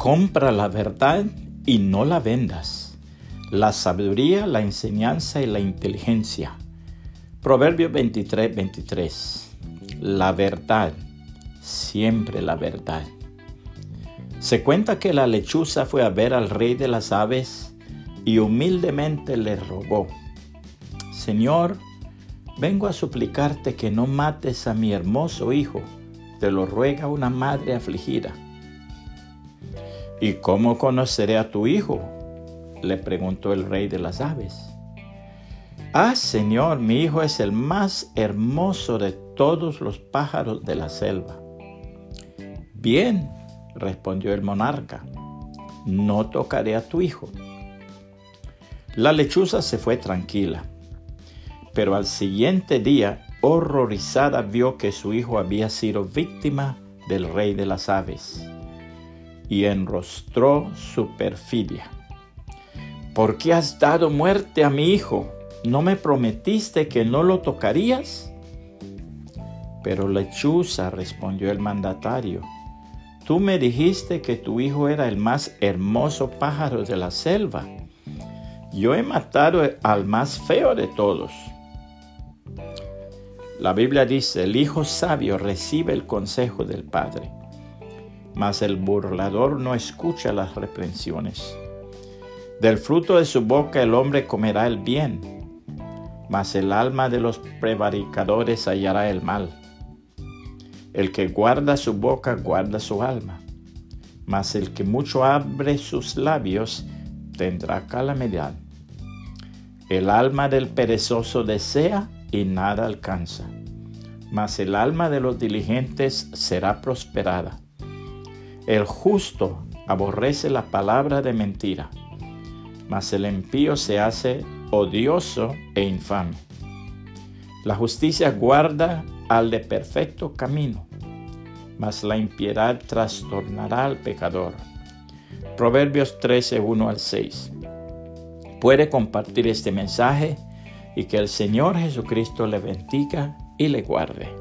Compra la verdad y no la vendas. La sabiduría, la enseñanza y la inteligencia. Proverbio 23, 23. La verdad, siempre la verdad. Se cuenta que la lechuza fue a ver al rey de las aves y humildemente le rogó, Señor, vengo a suplicarte que no mates a mi hermoso hijo, te lo ruega una madre afligida. ¿Y cómo conoceré a tu hijo? le preguntó el rey de las aves. Ah, Señor, mi hijo es el más hermoso de todos los pájaros de la selva. Bien, respondió el monarca, no tocaré a tu hijo. La lechuza se fue tranquila, pero al siguiente día, horrorizada, vio que su hijo había sido víctima del rey de las aves y enrostró su perfidia. ¿Por qué has dado muerte a mi hijo? ¿No me prometiste que no lo tocarías? Pero lechuza, respondió el mandatario, Tú me dijiste que tu hijo era el más hermoso pájaro de la selva. Yo he matado al más feo de todos. La Biblia dice, el hijo sabio recibe el consejo del padre, mas el burlador no escucha las reprensiones. Del fruto de su boca el hombre comerá el bien, mas el alma de los prevaricadores hallará el mal. El que guarda su boca guarda su alma, mas el que mucho abre sus labios tendrá calamidad. El alma del perezoso desea y nada alcanza, mas el alma de los diligentes será prosperada. El justo aborrece la palabra de mentira, mas el impío se hace odioso e infame. La justicia guarda al de perfecto camino, mas la impiedad trastornará al pecador. Proverbios 13, 1 al 6. Puede compartir este mensaje y que el Señor Jesucristo le bendiga y le guarde.